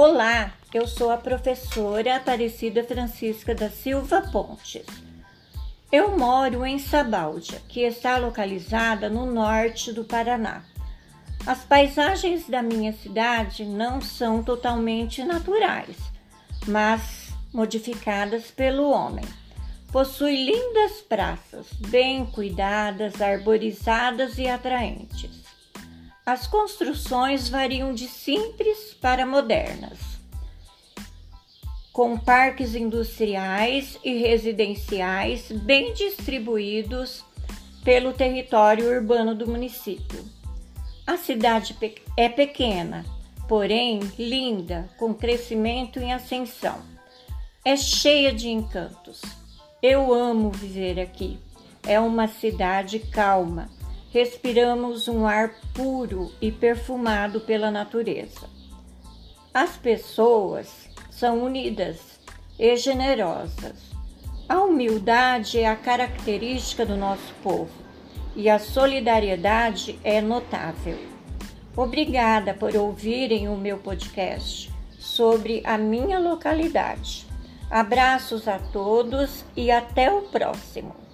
Olá, eu sou a professora Aparecida Francisca da Silva Pontes. Eu moro em Sabáudia, que está localizada no norte do Paraná. As paisagens da minha cidade não são totalmente naturais, mas modificadas pelo homem. Possui lindas praças, bem cuidadas, arborizadas e atraentes. As construções variam de simples para modernas, com parques industriais e residenciais bem distribuídos pelo território urbano do município. A cidade é pequena, porém linda, com crescimento em ascensão. É cheia de encantos. Eu amo viver aqui. É uma cidade calma respiramos um ar puro e perfumado pela natureza. As pessoas são unidas e generosas. A humildade é a característica do nosso povo e a solidariedade é notável. Obrigada por ouvirem o meu podcast sobre a minha localidade. Abraços a todos e até o próximo.